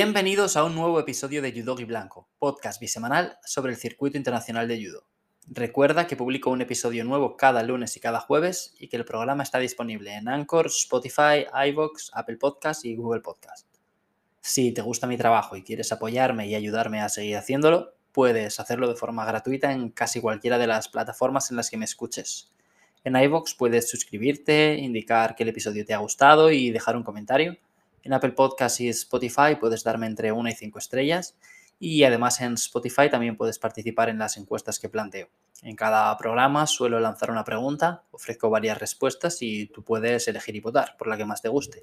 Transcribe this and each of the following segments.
Bienvenidos a un nuevo episodio de Judogi Blanco, podcast bisemanal sobre el circuito internacional de judo. Recuerda que publico un episodio nuevo cada lunes y cada jueves y que el programa está disponible en Anchor, Spotify, iVoox, Apple Podcast y Google Podcast. Si te gusta mi trabajo y quieres apoyarme y ayudarme a seguir haciéndolo, puedes hacerlo de forma gratuita en casi cualquiera de las plataformas en las que me escuches. En iVoox puedes suscribirte, indicar que el episodio te ha gustado y dejar un comentario. En Apple Podcast y Spotify puedes darme entre 1 y 5 estrellas y además en Spotify también puedes participar en las encuestas que planteo. En cada programa suelo lanzar una pregunta, ofrezco varias respuestas y tú puedes elegir y votar por la que más te guste.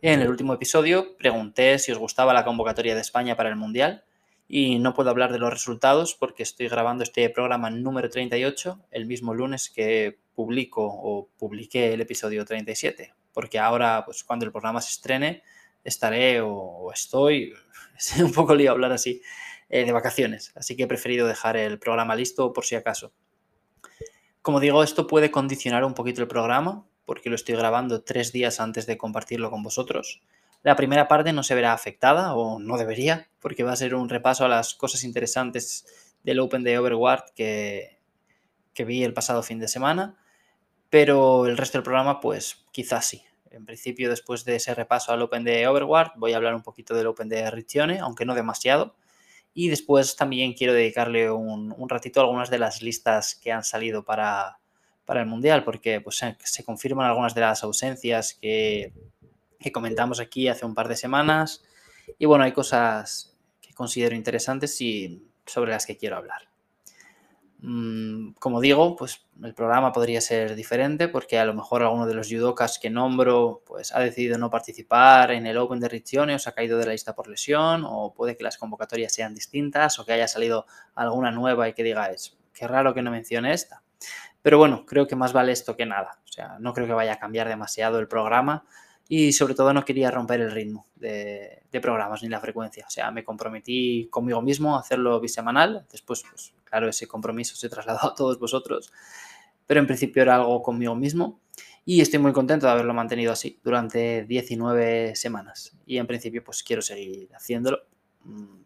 En el último episodio pregunté si os gustaba la convocatoria de España para el Mundial y no puedo hablar de los resultados porque estoy grabando este programa número 38 el mismo lunes que publico o publiqué el episodio 37 porque ahora, pues cuando el programa se estrene, estaré o, estoy, es un poco lío hablar así, eh, de vacaciones, así que he preferido dejar el programa listo por si acaso. Como digo, esto puede condicionar un poquito el programa, porque lo estoy grabando tres días antes de compartirlo con vosotros. La primera parte no se verá afectada, o no debería, porque va a ser un repaso a las cosas interesantes del Open de Overwatch que, que vi el pasado fin de semana pero el resto del programa, pues quizás sí. En principio, después de ese repaso al Open de Overwatch, voy a hablar un poquito del Open de Riccione, aunque no demasiado. Y después también quiero dedicarle un, ratito a algunas de las listas que han salido para, el Mundial, porque pues, se, confirman algunas de las ausencias que, que comentamos aquí hace un par de semanas. Y bueno, hay cosas que considero interesantes y sobre las que quiero hablar. Mm, como digo, pues el programa podría ser diferente porque a lo mejor alguno de los judokas que nombro pues ha decidido no participar en el Open de Riccione o se ha caído de la lista por lesión o puede que las convocatorias sean distintas o que haya salido alguna nueva y que diga es qué raro que no mencione esta. Pero bueno, creo que más vale esto que nada. O sea, no creo que vaya a cambiar demasiado el programa y sobre todo no quería romper el ritmo de, programas ni la frecuencia. O sea, me comprometí conmigo mismo a hacerlo bisemanal. Después, pues claro, ese compromiso se trasladó a todos vosotros, pero en principio era algo conmigo mismo y estoy muy contento de haberlo mantenido así durante 19 semanas. Y en principio, pues quiero seguir haciéndolo. Mm,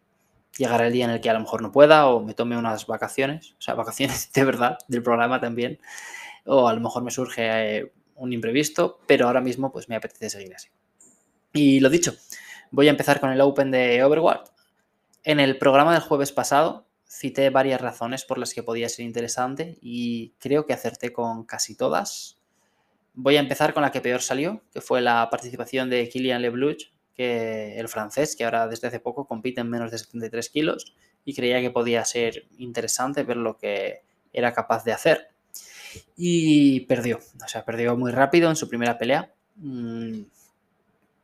llegará el día en el que a lo mejor no pueda o me tome unas vacaciones, o sea, vacaciones de verdad del programa también, o a lo mejor me surge eh, un imprevisto, pero ahora mismo pues me apetece seguir así. Y lo dicho, voy a empezar con el Open de Overwatch. En el programa del jueves pasado cité varias razones por las que podía ser interesante y creo que acerté con casi todas. Voy a empezar con la que peor salió, que fue la participación de Kilian Lebluch, que el francés, que ahora desde hace poco compite en menos de 73 kilos y creía que podía ser interesante ver lo que era capaz de hacer y perdió. O sea, perdió muy rápido en su primera pelea. Mm,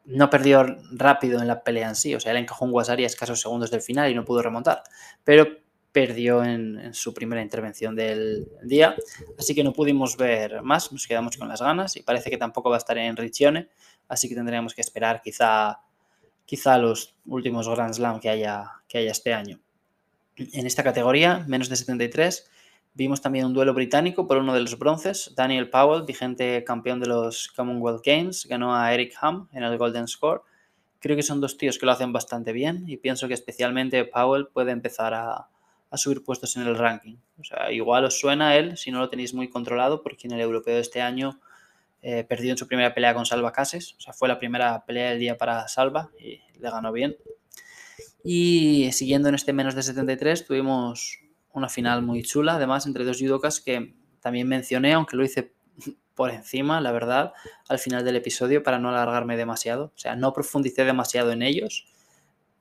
no perdió rápido en la pelea en sí, o sea, él encajó un Wasari a escasos segundos del final y no pudo remontar, pero perdió en, su primera intervención del día, así que no pudimos ver más, nos quedamos con las ganas y parece que tampoco va a estar en Riccione, así que tendríamos que esperar quizá, quizá los últimos Grand Slam que haya, que haya este año. En esta categoría, menos de 73, Vimos también un duelo británico por uno de los bronces. Daniel Powell, vigente campeón de los Commonwealth Games, ganó a Eric Ham en el Golden Score. Creo que son dos tíos que lo hacen bastante bien y pienso que especialmente Powell puede empezar a, subir puestos en el ranking. O sea, igual os suena él si no lo tenéis muy controlado porque en el europeo de este año eh, perdió en su primera pelea con Salva Cases. O sea, fue la primera pelea del día para Salva y le ganó bien. Y siguiendo en este menos de 73 tuvimos una final muy chula, además, entre dos judokas que también mencioné, aunque lo hice por encima, la verdad, al final del episodio para no alargarme demasiado. O sea, no profundicé demasiado en ellos,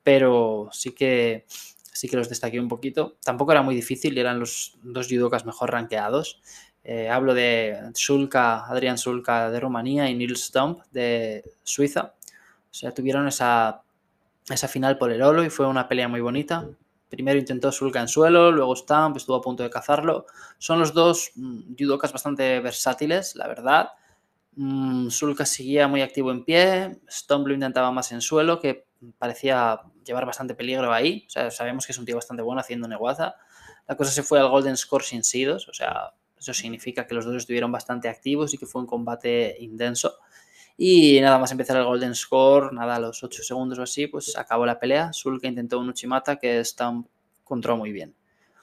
pero sí que, sí que los destaqué un poquito. Tampoco era muy difícil eran los dos judokas mejor rankeados. Eh, hablo de Sulka, Adrián Sulka de Rumanía y Nils Stump de Suiza. O sea, tuvieron esa, esa final por el Olo y fue una pelea muy bonita. Primero intentó Sulka en suelo, luego Stamp, estuvo a punto de cazarlo. Son los dos mm, judokas bastante versátiles, la verdad. Mm, Sulka seguía muy activo en pie, Stomp lo intentaba más en suelo, que parecía llevar bastante peligro ahí. O sea, sabemos que es un tío bastante bueno haciendo neguaza. La cosa se fue al Golden Score sin sidos, o sea, eso significa que los dos estuvieron bastante activos y que fue un combate intenso. Y nada más empezar el Golden Score, nada, a los 8 segundos o así, pues acabó la pelea. Sulka intentó un Uchimata que Stump controló muy bien.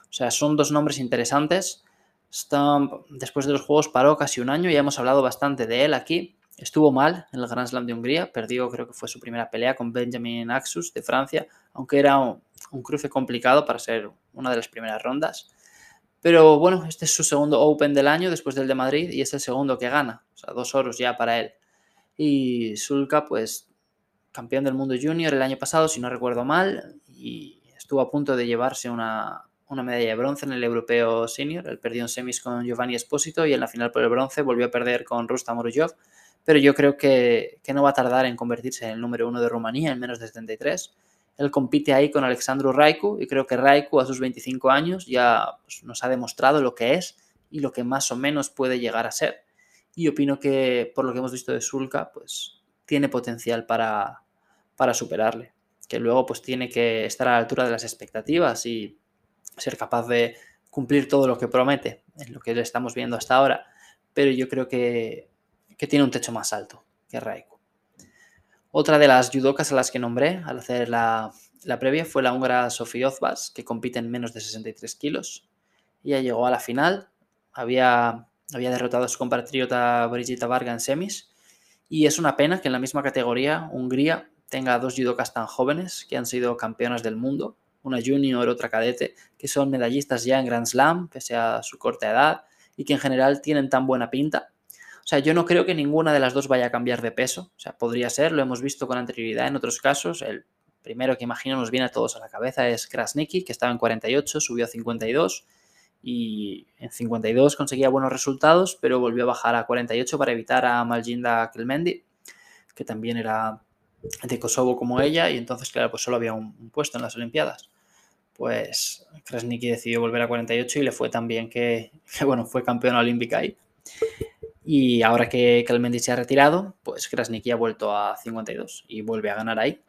O sea, son dos nombres interesantes. Stump, después de los juegos, paró casi un año, ya hemos hablado bastante de él aquí. Estuvo mal en el Grand Slam de Hungría, perdió, creo que fue su primera pelea con Benjamin Axus de Francia, aunque era un, cruce complicado para ser una de las primeras rondas. Pero bueno, este es su segundo Open del año después del de Madrid y es el segundo que gana. O sea, dos oros ya para él. Y Sulka, pues, campeón del mundo junior el año pasado, si no recuerdo mal, y estuvo a punto de llevarse una, medalla de bronce en el europeo senior. Él perdió en semis con Giovanni Espósito y en la final por el bronce volvió a perder con Rustam Orujov. Pero yo creo que, que, no va a tardar en convertirse en el número uno de Rumanía en menos de 73. Él compite ahí con Alexandru Raiku y creo que Raiku a sus 25 años ya pues, nos ha demostrado lo que es y lo que más o menos puede llegar a ser. Y opino que por lo que hemos visto de Sulka, pues tiene potencial para, para superarle. Que luego pues tiene que estar a la altura de las expectativas y ser capaz de cumplir todo lo que promete, en lo que le estamos viendo hasta ahora. Pero yo creo que, que tiene un techo más alto que Raiku. Otra de las judocas a las que nombré al hacer la, previa fue la húngara Sofía Ozbas, que compite en menos de 63 kilos. Ella llegó a la final, había, había derrotado a su compatriota Brigitte Varga en semis, y es una pena que en la misma categoría Hungría tenga dos judocas tan jóvenes que han sido campeonas del mundo, una junior, otra cadete, que son medallistas ya en Grand Slam, pese a su corta edad, y que en general tienen tan buena pinta o sea, yo no creo que ninguna de las dos vaya a cambiar de peso. O sea, podría ser, lo hemos visto con anterioridad en otros casos. El primero que imagino nos viene a todos a la cabeza es Krasniki, que estaba en 48, subió a 52 y en 52 conseguía buenos resultados, pero volvió a bajar a 48 para evitar a Maljinda Kelmendi, que también era de Kosovo como ella, y entonces, claro, pues solo había un, puesto en las Olimpiadas. Pues Krasniki decidió volver a 48 y le fue tan bien que, que bueno, fue campeona olímpica ahí. Y ahora que Kalmendi se ha retirado, pues Krasniki ha vuelto a 52 y vuelve a ganar ahí.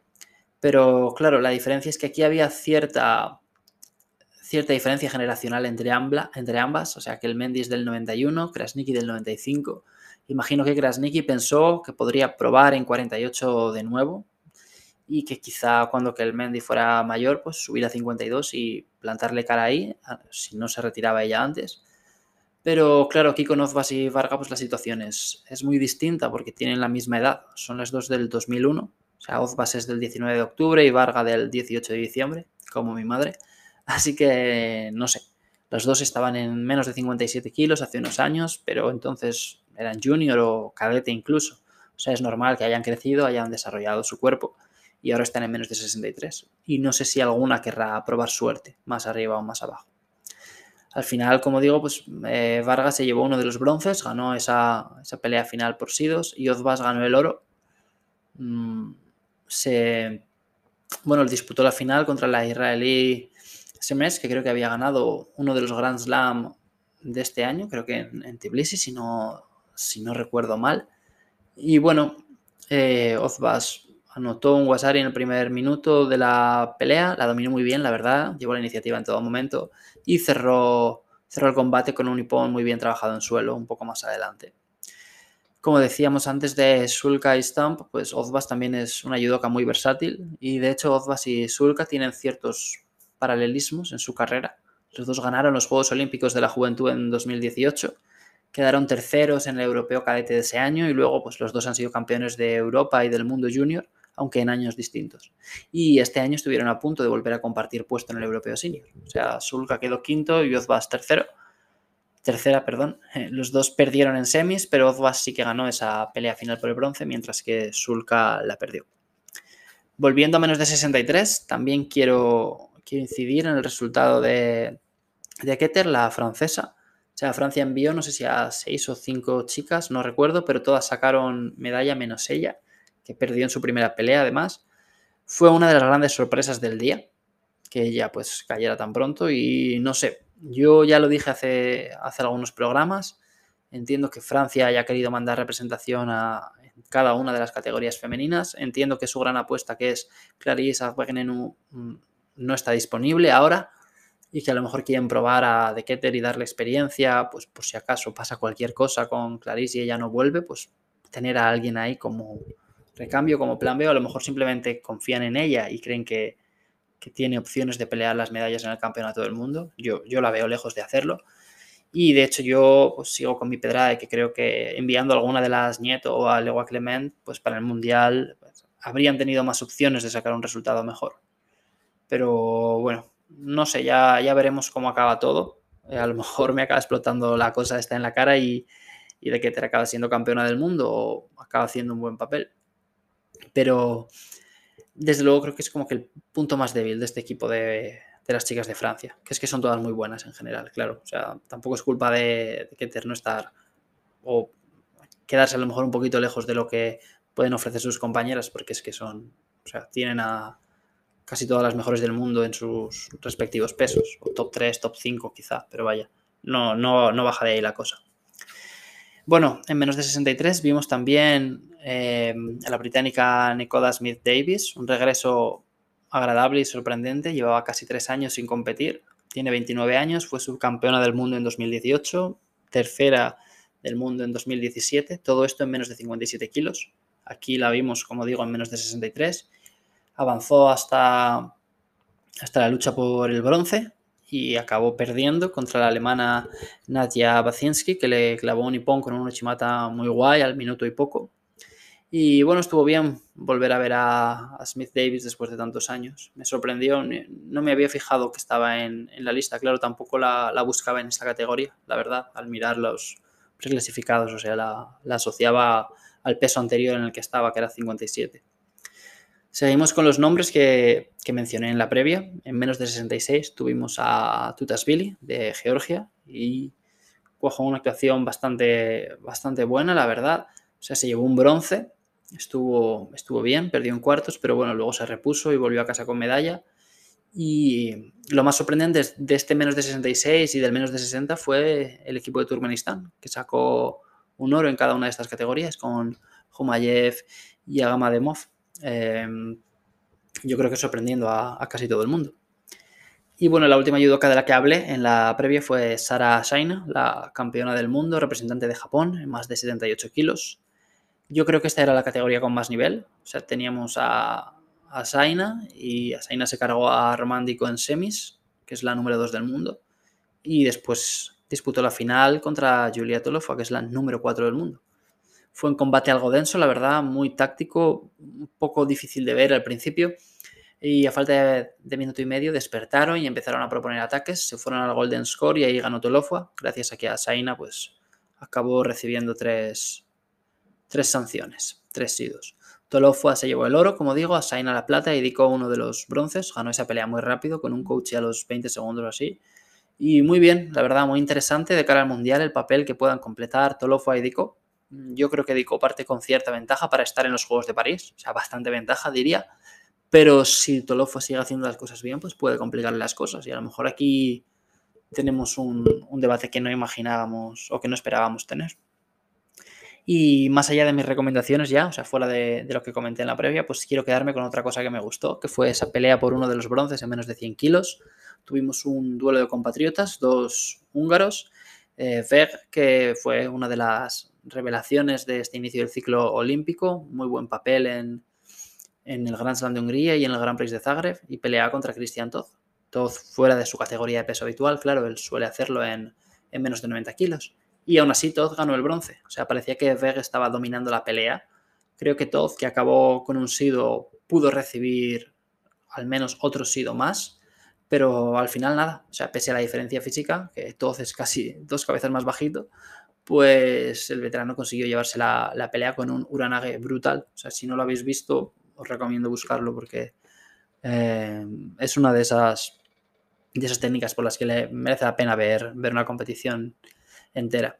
Pero claro, la diferencia es que aquí había cierta, cierta diferencia generacional entre, entre ambas. O sea, que el Mendy es del 91, Krasniki del 95. Imagino que Krasniki pensó que podría probar en 48 de nuevo y que quizá cuando el Mendy fuera mayor, pues subir a 52 y plantarle cara ahí, si no se retiraba ella antes. Pero claro, aquí con Ozbas y Varga pues la situación es, muy distinta porque tienen la misma edad. Son las dos del 2001. O sea, Ozbas es del 19 de octubre y Varga del 18 de diciembre, como mi madre. Así que no sé. Los dos estaban en menos de 57 kilos hace unos años, pero entonces eran junior o cadete incluso. O sea, es normal que hayan crecido, hayan desarrollado su cuerpo y ahora están en menos de 63. Y no sé si alguna querrá probar suerte, más arriba o más abajo. Al final, como digo, pues eh, Vargas se llevó uno de los bronces, ganó esa, pelea final por Sidos y Ozbas ganó el oro. Mm, se, bueno, disputó la final contra la israelí Semes, que creo que había ganado uno de los Grand Slam de este año, creo que en, Tbilisi, si no, si no recuerdo mal. Y bueno, eh, Ozbas anotó un Wasari en el primer minuto de la pelea, la dominó muy bien, la verdad, llevó la iniciativa en todo momento y cerró, cerró el combate con un Ippon muy bien trabajado en suelo un poco más adelante. Como decíamos antes de Sulka y Stump, pues Ozbas también es una judoka muy versátil y de hecho Ozbas y Sulka tienen ciertos paralelismos en su carrera. Los dos ganaron los Juegos Olímpicos de la Juventud en 2018, quedaron terceros en el Europeo Cadete de ese año y luego pues los dos han sido campeones de Europa y del mundo junior aunque en años distintos. Y este año estuvieron a punto de volver a compartir puesto en el Europeo Senior. O sea, Sulka quedó quinto y Ozbas tercero. Tercera, perdón. Los dos perdieron en semis, pero Ozbas sí que ganó esa pelea final por el bronce, mientras que Sulka la perdió. Volviendo a menos de 63, también quiero, quiero incidir en el resultado de, de Keter, la francesa. O sea, Francia envió, no sé si a seis o cinco chicas, no recuerdo, pero todas sacaron medalla menos ella que perdió en su primera pelea además, fue una de las grandes sorpresas del día, que ella pues cayera tan pronto. Y no sé, yo ya lo dije hace, hace algunos programas, entiendo que Francia haya querido mandar representación a cada una de las categorías femeninas, entiendo que su gran apuesta que es Clarisse Agbegnenu mm, no está disponible ahora y que a lo mejor quieren probar a De Ketter y darle experiencia, pues por si acaso pasa cualquier cosa con Clarisse y ella no vuelve, pues tener a alguien ahí como recambio, como plan B, o a lo mejor simplemente confían en ella y creen que, tiene opciones de pelear las medallas en el campeonato del mundo. Yo, yo la veo lejos de hacerlo. Y de hecho yo pues, sigo con mi pedrada de que creo que enviando alguna de las Nieto o a Legua Clement, pues para el Mundial pues, habrían tenido más opciones de sacar un resultado mejor. Pero bueno, no sé, ya, ya veremos cómo acaba todo. Eh, a lo mejor me acaba explotando la cosa esta en la cara y, de que te acaba siendo campeona del mundo o acaba haciendo un buen papel. Pero desde luego creo que es como que el punto más débil de este equipo de, las chicas de Francia, que es que son todas muy buenas en general, claro. O sea, tampoco es culpa de, de que no estar o quedarse a lo mejor un poquito lejos de lo que pueden ofrecer sus compañeras, porque es que son, o sea, tienen a, casi todas las mejores del mundo en sus respectivos pesos, o top 3, top 5 quizá, pero vaya, no, no, no baja de ahí la cosa. Bueno, en menos de 63 vimos también eh, a la británica Nicola Smith Davis, un regreso agradable y sorprendente, llevaba casi tres años sin competir, tiene 29 años, fue subcampeona del mundo en 2018, tercera del mundo en 2017, todo esto en menos de 57 kilos. Aquí la vimos, como digo, en menos de 63 avanzó hasta, hasta la lucha por el bronce y acabó perdiendo contra la alemana Nadia Bacinski, que le clavó un nipón con un Uchimata muy guay al minuto y poco. Y bueno, estuvo bien volver a ver a, Smith Davis después de tantos años. Me sorprendió, no me había fijado que estaba en, la lista, claro, tampoco la, buscaba en esta categoría, la verdad, al mirar los preclasificados, o sea, la, asociaba al peso anterior en el que estaba, que era 57. Seguimos con los nombres que, mencioné en la previa. En menos de 66 tuvimos a Tutasvili de Georgia y cuajó una actuación bastante, bastante buena, la verdad. O sea, se llevó un bronce, estuvo, estuvo bien, perdió en cuartos, pero bueno, luego se repuso y volvió a casa con medalla. Y lo más sorprendente de este menos de 66 y del menos de 60 fue el equipo de Turkmenistán, que sacó un oro en cada una de estas categorías con Humayev y Agamademov. Em, yo creo que sorprendiendo a, casi todo el mundo. Y bueno, la última judoka de la que hablé en la previa fue Sara Shaina, la campeona del mundo, representante de Japón, en más de 78 kilos. Yo creo que esta era la categoría con más nivel. O sea, teníamos a, a Saina y a se cargó a Romándico en semis, que es la número 2 del mundo. Y después disputó la final contra Julia Tolofa, que es la número 4 del mundo. Fue un combate algo denso, la verdad, muy táctico, un poco difícil de ver al principio. Y a falta de, minuto y medio despertaron y empezaron a proponer ataques. Se fueron al Golden Score y ahí ganó Tolofua, gracias a que a pues, acabó recibiendo tres, tres sanciones, tres sidos. Tolofua se llevó el oro, como digo, a Saina la plata y dedicó uno de los bronces. Ganó esa pelea muy rápido con un coach a los 20 segundos o así. Y muy bien, la verdad, muy interesante de cara al mundial el papel que puedan completar Tolofua y Dico. Yo creo que Dico parte con cierta ventaja para estar en los Juegos de París, o sea, bastante ventaja diría, pero si Tolofo sigue haciendo las cosas bien, pues puede complicarle las cosas y a lo mejor aquí tenemos un, debate que no imaginábamos o que no esperábamos tener. Y más allá de mis recomendaciones ya, o sea, fuera de, de, lo que comenté en la previa, pues quiero quedarme con otra cosa que me gustó, que fue esa pelea por uno de los bronces en menos de 100 kilos. Tuvimos un duelo de compatriotas, dos húngaros, eh, que fue una de las revelaciones de este inicio del ciclo olímpico, muy buen papel en, el Grand Slam de Hungría y en el Grand Prix de Zagreb y pelea contra Christian Toth. Toth fuera de su categoría de peso habitual, claro, él suele hacerlo en, menos de 90 kilos. Y aún así Toth ganó el bronce, o sea, parecía que Veg estaba dominando la pelea. Creo que Toth, que acabó con un sido, pudo recibir al menos otro sido más, pero al final nada, o sea, pese a la diferencia física, que Toth es casi dos cabezas más bajito, pues el veterano consiguió llevarse la, pelea con un Uranage brutal. O sea, si no lo habéis visto, os recomiendo buscarlo porque eh, es una de esas, de esas técnicas por las que le merece la pena ver, ver una competición entera.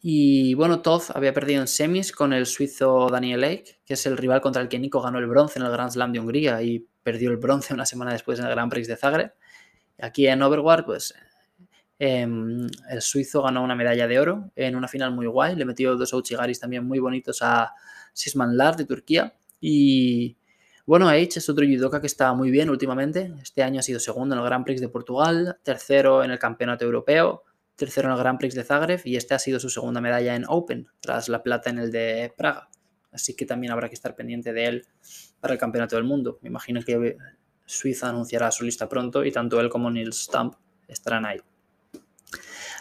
Y bueno, Toth había perdido en semis con el suizo Daniel Lake, que es el rival contra el que Nico ganó el bronce en el Grand Slam de Hungría y perdió el bronce una semana después en el Grand Prix de Zagreb. Aquí en Overwatch, pues Em, el suizo ganó una medalla de oro en una final muy guay. Le metió dos Ouchigaris también muy bonitos a Sisman Lar de Turquía. Y bueno, H es otro judoka que está muy bien últimamente. Este año ha sido segundo en el Grand Prix de Portugal, tercero en el Campeonato Europeo, tercero en el Grand Prix de Zagreb y este ha sido su segunda medalla en Open, tras la plata en el de Praga. Así que también habrá que estar pendiente de él para el Campeonato del Mundo. Me imagino que Suiza anunciará su lista pronto y tanto él como Nils Stamp estarán ahí.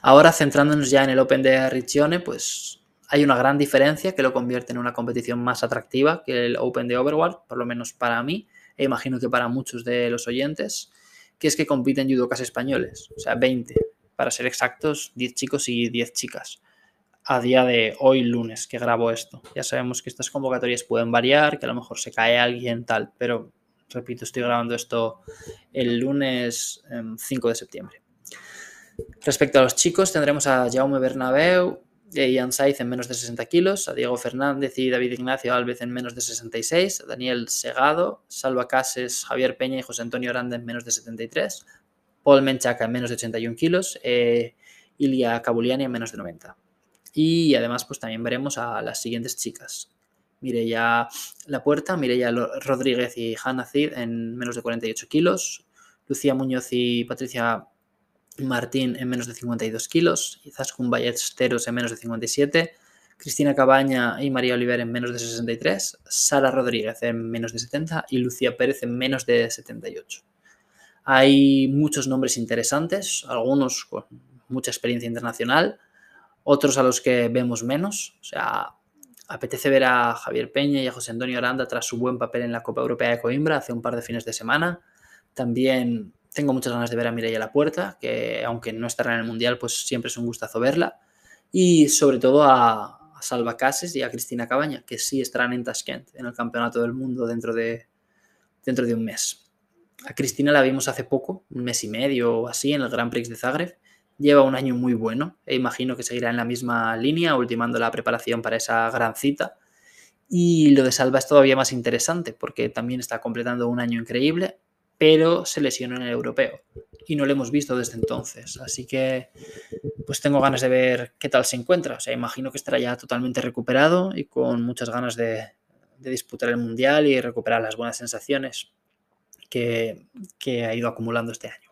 Ahora, centrándonos ya en el Open de Riccione, pues hay una gran diferencia que lo convierte en una competición más atractiva que el Open de Overworld, por lo menos para mí, e imagino que para muchos de los oyentes, que es que compiten judocas españoles, o sea, 20, para ser exactos, 10 chicos y 10 chicas, a día de hoy lunes que grabo esto. Ya sabemos que estas convocatorias pueden variar, que a lo mejor se cae alguien tal, pero repito, estoy grabando esto el lunes 5 em, de septiembre. Respecto a los chicos, tendremos a Jaume Bernabeu, Ian Saiz en menos de 60 kilos, a Diego Fernández y David Ignacio Alves en menos de 66, a Daniel Segado, Salva Cases, Javier Peña y José Antonio Aranda en menos de 73, Paul Menchaca en menos de 81 kilos, eh, Ilia Cabuliani en menos de 90. Y además, pues también veremos a las siguientes chicas. Mireya La Puerta, Mireya Rodríguez y Hanna Cid en menos de 48 kilos, Lucía Muñoz y Patricia Martín en menos de 52 kilos, Izaskun Ballesteros en menos de 57, Cristina Cabaña y María Oliver en menos de 63, Sara Rodríguez en menos de 70 y Lucía Pérez en menos de 78. Hay muchos nombres interesantes, algunos con mucha experiencia internacional, otros a los que vemos menos. O sea, apetece ver a Javier Peña y a José Antonio Aranda tras su buen papel en la Copa Europea de Coimbra hace un par de fines de semana. También tengo muchas ganas de ver a Mireia La Puerta, que aunque no estará en el Mundial, pues siempre es un gustazo verla. Y sobre todo a, Salva Cases y a Cristina Cabaña, que sí estarán en Tashkent, en el Campeonato del Mundo dentro de, dentro de un mes. A Cristina la vimos hace poco, un mes y medio o así, en el Grand Prix de Zagreb. Lleva un año muy bueno e imagino que seguirá en la misma línea, ultimando la preparación para esa gran cita. Y lo de Salva es todavía más interesante porque también está completando un año increíble, pero se lesionó en el europeo y no lo hemos visto desde entonces. Así que pues tengo ganas de ver qué tal se encuentra. O sea, imagino que estará ya totalmente recuperado y con muchas ganas de, disputar el Mundial y recuperar las buenas sensaciones que, ha ido acumulando este año.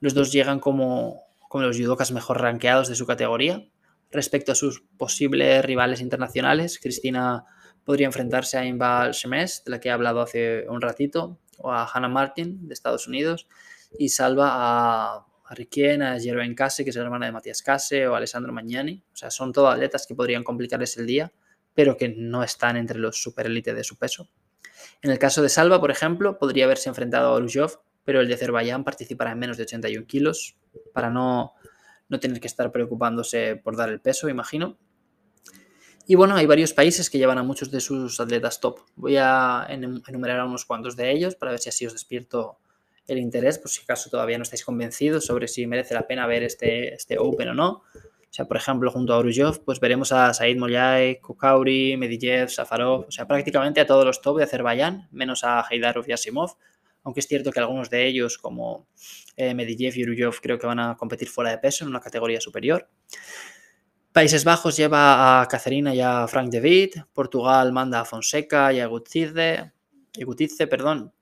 Los dos llegan como, los judokas mejor rankeados de su categoría. Respecto a sus posibles rivales internacionales, Cristina podría enfrentarse a Inval Shemes, de la que he hablado hace un ratito, o a Hannah Martin de Estados Unidos y salva a, a Riquien, a Jerome Case, que es la hermana de Matías Case, o a Alessandro Magnani. O sea, son todos atletas que podrían complicarles el día, pero que no están entre los superélites de su peso. En el caso de Salva, por ejemplo, podría haberse enfrentado a Orujov, pero el de Azerbaiyán participará en menos de 81 kilos para no, no tener que estar preocupándose por dar el peso, imagino. Y bueno, hay varios países que llevan a muchos de sus atletas top. Voy a enumerar a unos cuantos de ellos para ver si así os despierto el interés, por si acaso todavía no estáis convencidos sobre si merece la pena ver este, este Open o no. O sea, por ejemplo, junto a Orujov, pues veremos a Said Mollay, Kokauri, Medijev, Safarov, o sea, prácticamente a todos los top de Azerbaiyán, menos a Heidarov y Asimov, aunque es cierto que algunos de ellos, como eh, y Urujov, creo que van a competir fuera de peso en una categoría superior. Países Bajos lleva a Cacerina y a Frank Witt. Portugal manda a Fonseca y a Gutice, perdón.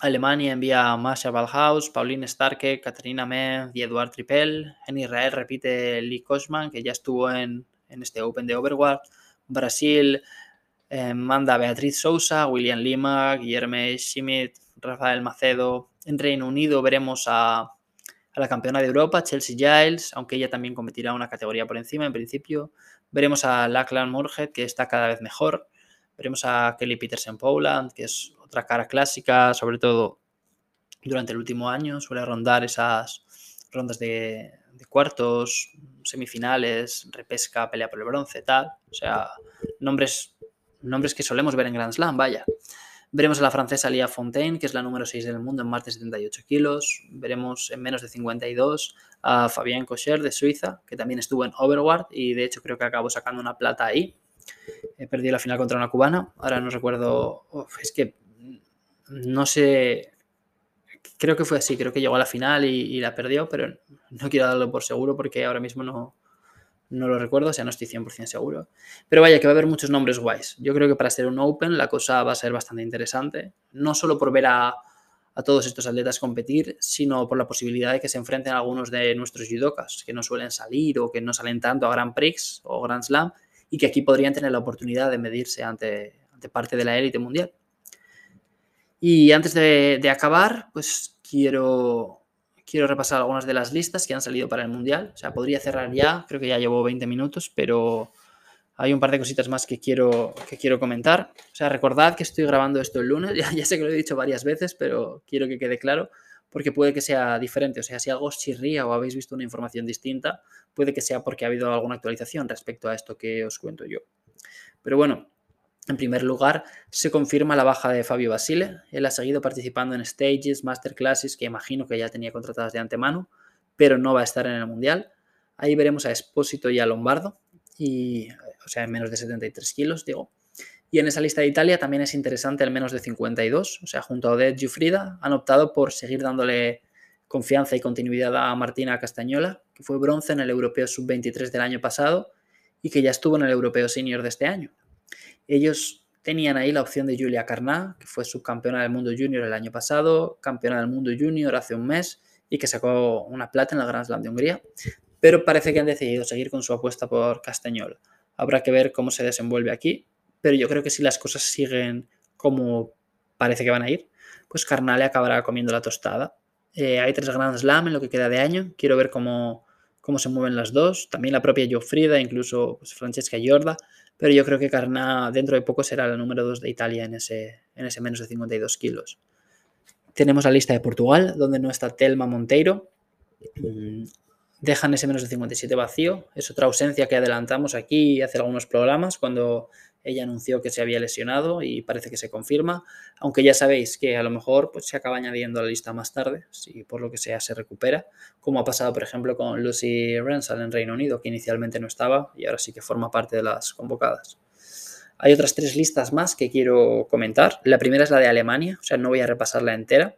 Alemania envía a Masha Balhaus, Pauline Starke, Katarina Menz y Eduard Tripel. En Israel repite Lee Kosman, que ya estuvo en, este Open de Overwatch. Brasil eh, manda Beatriz Sousa, William Lima, Guillermo Schmidt, Rafael Macedo. En Reino Unido veremos a a la campeona de Europa, Chelsea Giles, aunque ella también competirá una categoría por encima en principio. Veremos a Lachlan Moorhead, que está cada vez mejor. Veremos a Kelly Peterson Poland, que es otra cara clásica, sobre todo durante el último año. Suele rondar esas rondas de, cuartos, semifinales, repesca, pelea por el bronce, tal. O sea, nombres, nombres que solemos ver en Grand Slam, vaya. Veremos a la francesa Lia Fontaine, que es la número 6 del mundo en más de 78 kilos. Veremos en menos de 52 a Fabien Cocher de Suiza, que también estuvo en Overward y de hecho creo que acabó sacando una plata ahí. He perdido la final contra una cubana. Ahora no recuerdo. es que no sé. Creo que fue así. Creo que llegó a la final y la perdió, pero no quiero darlo por seguro porque ahora mismo no, no lo recuerdo, o sea, no estoy 100% seguro. Pero vaya, que va a haber muchos nombres guays. Yo creo que para ser un Open la cosa va a ser bastante interesante. No solo por ver a, a todos estos atletas competir, sino por la posibilidad de que se enfrenten a algunos de nuestros judokas que no suelen salir o que no salen tanto a Grand Prix o Grand Slam y que aquí podrían tener la oportunidad de medirse ante, ante parte de la élite mundial. Y antes de, acabar, pues quiero, quiero repasar algunas de las listas que han salido para el Mundial. O sea, podría cerrar ya, creo que ya llevo 20 minutos, pero hay un par de cositas más que quiero, que quiero comentar. O sea, recordad que estoy grabando esto el lunes, ya, ya, sé que lo he dicho varias veces, pero quiero que quede claro, porque puede que sea diferente. O sea, si algo chirría o habéis visto una información distinta, puede que sea porque ha habido alguna actualización respecto a esto que os cuento yo. Pero bueno, en primer lugar, se confirma la baja de Fabio Basile. Él ha seguido participando en stages, masterclasses, que imagino que ya tenía contratadas de antemano, pero no va a estar en el Mundial. Ahí veremos a Espósito y a Lombardo, y, o sea, en menos de 73 kilos, digo. Y en esa lista de Italia también es interesante el menos de 52, o sea, junto a Odette Giuffrida han optado por seguir dándole confianza y continuidad a Martina Castañola, que fue bronce en el Europeo Sub-23 del año pasado y que ya estuvo en el Europeo Senior de este año. Ellos tenían ahí la opción de Julia Carná, que fue subcampeona del mundo junior el año pasado, campeona del mundo junior hace un mes y que sacó una plata en la Grand Slam de Hungría, pero parece que han decidido seguir con su apuesta por Castañol. Habrá que ver cómo se desenvuelve aquí, pero yo creo que si las cosas siguen como parece que van a ir, pues Carnale acabará comiendo la tostada. Eh, hay tres Grand Slam en lo que queda de año, quiero ver cómo, cómo se mueven las dos, también la propia Jofrida, incluso pues, Francesca Giorda, pero yo creo que Carna dentro de poco será la número 2 de Italia en ese, en ese menos de 52 kilos. Tenemos la lista de Portugal, donde no está Telma Monteiro. Dejan ese menos de 57 vacío. Es otra ausencia que adelantamos aquí hace algunos programas cuando ella anunció que se había lesionado y parece que se confirma, aunque ya sabéis que a lo mejor pues, se acaba añadiendo a la lista más tarde, si por lo que sea se recupera, como ha pasado por ejemplo con Lucy Rensal en Reino Unido, que inicialmente no estaba y ahora sí que forma parte de las convocadas. Hay otras tres listas más que quiero comentar. La primera es la de Alemania, o sea, no voy a repasarla entera,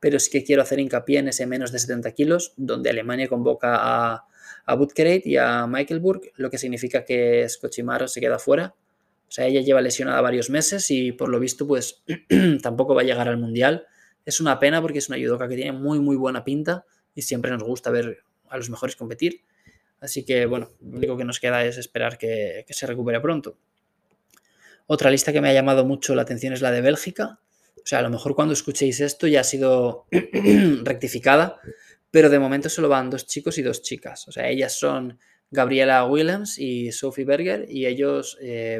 pero sí que quiero hacer hincapié en ese menos de 70 kilos, donde Alemania convoca a, a y a Michaelburg, lo que significa que Skochimaro se queda fuera. O sea, ella lleva lesionada varios meses y por lo visto, pues tampoco va a llegar al Mundial. Es una pena porque es una judoka que tiene muy, muy buena pinta y siempre nos gusta ver a los mejores competir. Así que, bueno, lo único que nos queda es esperar que, que se recupere pronto. Otra lista que me ha llamado mucho la atención es la de Bélgica, sea, a lo mejor cuando escuchéis esto ya ha sido rectificada, pero de momento solo van dos chicos y dos chicas. O sea, ellas son Gabriela Williams y Sophie Berger y ellos eh,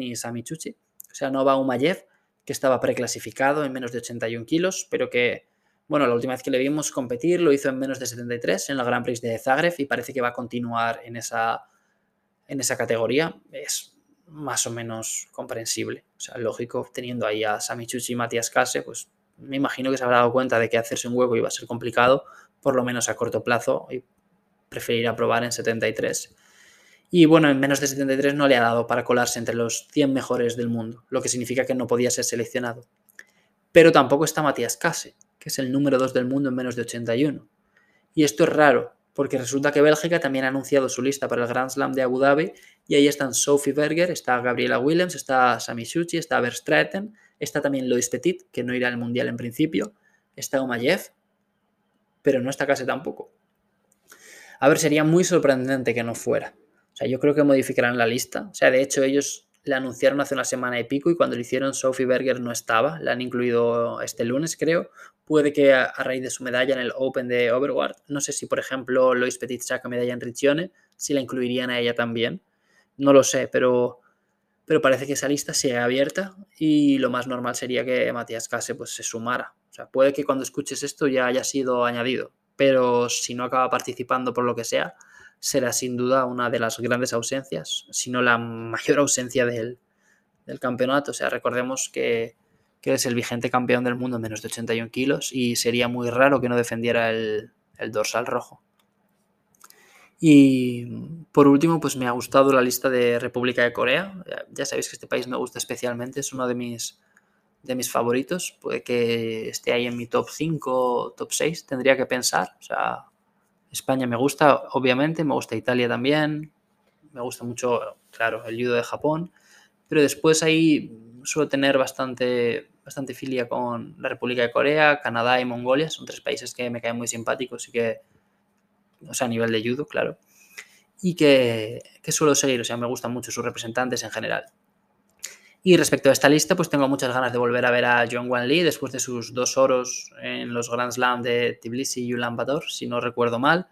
y Sami Chuchi. O sea, no va Umayev, que estaba preclasificado en menos de 81 kilos, pero que, bueno, la última vez que le vimos competir lo hizo en menos de 73 en la Grand Prix de Zagreb y parece que va a continuar en esa, en esa categoría. Es más o menos comprensible. O sea, lógico, teniendo ahí a Samichuchi y Matías Case, pues me imagino que se habrá dado cuenta de que hacerse un hueco iba a ser complicado, por lo menos a corto plazo, y preferirá probar en 73. Y bueno, en menos de 73 no le ha dado para colarse entre los 100 mejores del mundo, lo que significa que no podía ser seleccionado. Pero tampoco está Matías Case, que es el número 2 del mundo en menos de 81. Y esto es raro, porque resulta que Bélgica también ha anunciado su lista para el Grand Slam de Abu Dhabi y ahí están Sophie Berger, está Gabriela Williams, está Sami Shuchi, está Verstraeten, está también Lois Petit, que no irá al Mundial en principio, está Omayev, pero no está Case tampoco. A ver, sería muy sorprendente que no fuera. O sea, yo creo que modificarán la lista. O sea, de hecho, ellos le anunciaron hace una semana y pico y cuando lo hicieron Sophie Berger no estaba, la han incluido este lunes creo. Puede que a, raíz de su medalla en el Open de Overwatch, no sé si por ejemplo Lois Petit saca medalla en Riccione, si la incluirían a ella también. No lo sé, pero, pero parece que esa lista sea abierta y lo más normal sería que Matías Case pues, se sumara. O sea, puede que cuando escuches esto ya haya sido añadido, pero si no acaba participando por lo que sea, será sin duda una de las grandes ausencias, si no la mayor ausencia del, campeonato. O sea, recordemos que, que, es el vigente campeón del mundo en menos de 81 kilos y sería muy raro que no defendiera el, dorsal rojo. Y por último, pues me ha gustado la lista de República de Corea. Ya sabéis que este país me gusta especialmente, es uno de mis, de mis favoritos. Puede que esté ahí en mi top 5, top 6, tendría que pensar. O sea, España me gusta, obviamente, me gusta Italia también, me gusta mucho, claro, el judo de Japón, pero después hay suelo tener bastante, bastante filia con la República de Corea, Canadá y Mongolia. Son tres países que me caen muy simpáticos y que, o sea, a nivel de judo, claro. Y que, que suelo seguir, o sea, me gustan mucho sus representantes en general. Y respecto a esta lista, pues tengo muchas ganas de volver a ver a John Wan Lee después de sus dos oros en los Grand Slam de Tbilisi y Ulan Bator, si no recuerdo mal.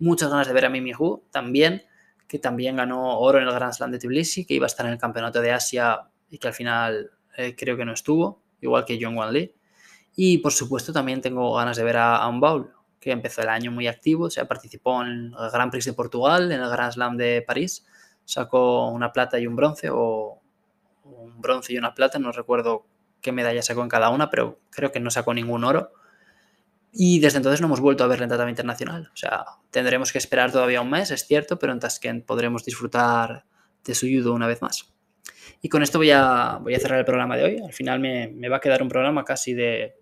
Muchas ganas de ver a Mimi Hu también, que también ganó oro en el Grand Slam de Tbilisi, que iba a estar en el Campeonato de Asia y que al final eh, creo que no estuvo, igual que John Wan Lee. Y por supuesto también tengo ganas de ver a Anne Baul, que empezó el año muy activo, o sea, participó en el Grand Prix de Portugal, en el Grand Slam de París, sacó una plata y un bronce, o un bronce y una plata, no recuerdo qué medalla sacó en cada una, pero creo que no sacó ningún oro. Y desde entonces no hemos vuelto a verla en tratamiento internacional. O sea, tendremos que esperar todavía un mes, es cierto, pero en Tashkent podremos disfrutar de su judo una vez más. Y con esto voy a, voy a cerrar el programa de hoy. Al final me, me va a quedar un programa casi de,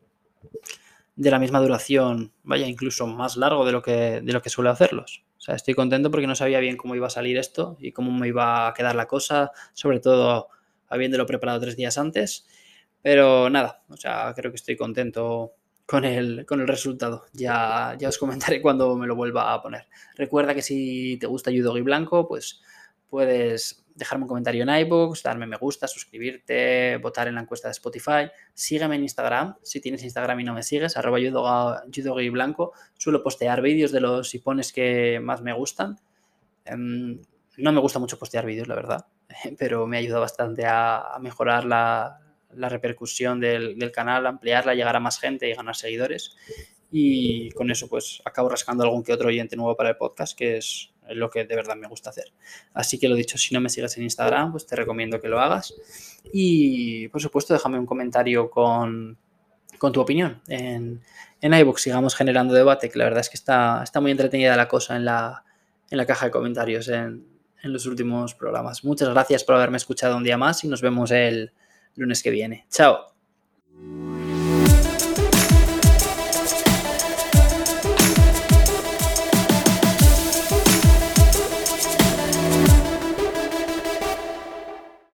de la misma duración, vaya, incluso más largo de lo que, de lo que suelo hacerlos. O sea, estoy contento porque no sabía bien cómo iba a salir esto y cómo me iba a quedar la cosa, sobre todo habiéndolo preparado tres días antes. Pero nada, o sea, creo que estoy contento con el, con el resultado. Ya, ya os comentaré cuando me lo vuelva a poner. Recuerda que si te gusta Yudogi Blanco, pues puedes dejarme un comentario en iBooks, darme me gusta, suscribirte, votar en la encuesta de Spotify. Sígueme en Instagram, si tienes Instagram y no me sigues, arroba Yudogi Blanco. Suelo postear vídeos de los ipones que más me gustan. Em, no me gusta mucho postear vídeos, la verdad, pero me ayuda bastante a, mejorar la, repercusión del, canal, ampliarla, llegar a más gente y ganar seguidores. Y con eso pues acabo rascando algún que otro oyente nuevo para el podcast, que es lo que de verdad me gusta hacer. Así que lo dicho, si no me sigues en Instagram, pues te recomiendo que lo hagas. Y por supuesto, déjame un comentario con, tu opinión en, en iVoox. Sigamos generando debate, que la verdad es que está, está muy entretenida la cosa en la, en la caja de comentarios en, en los últimos programas. Muchas gracias por haberme escuchado un día más y nos vemos el lunes que viene. Chao.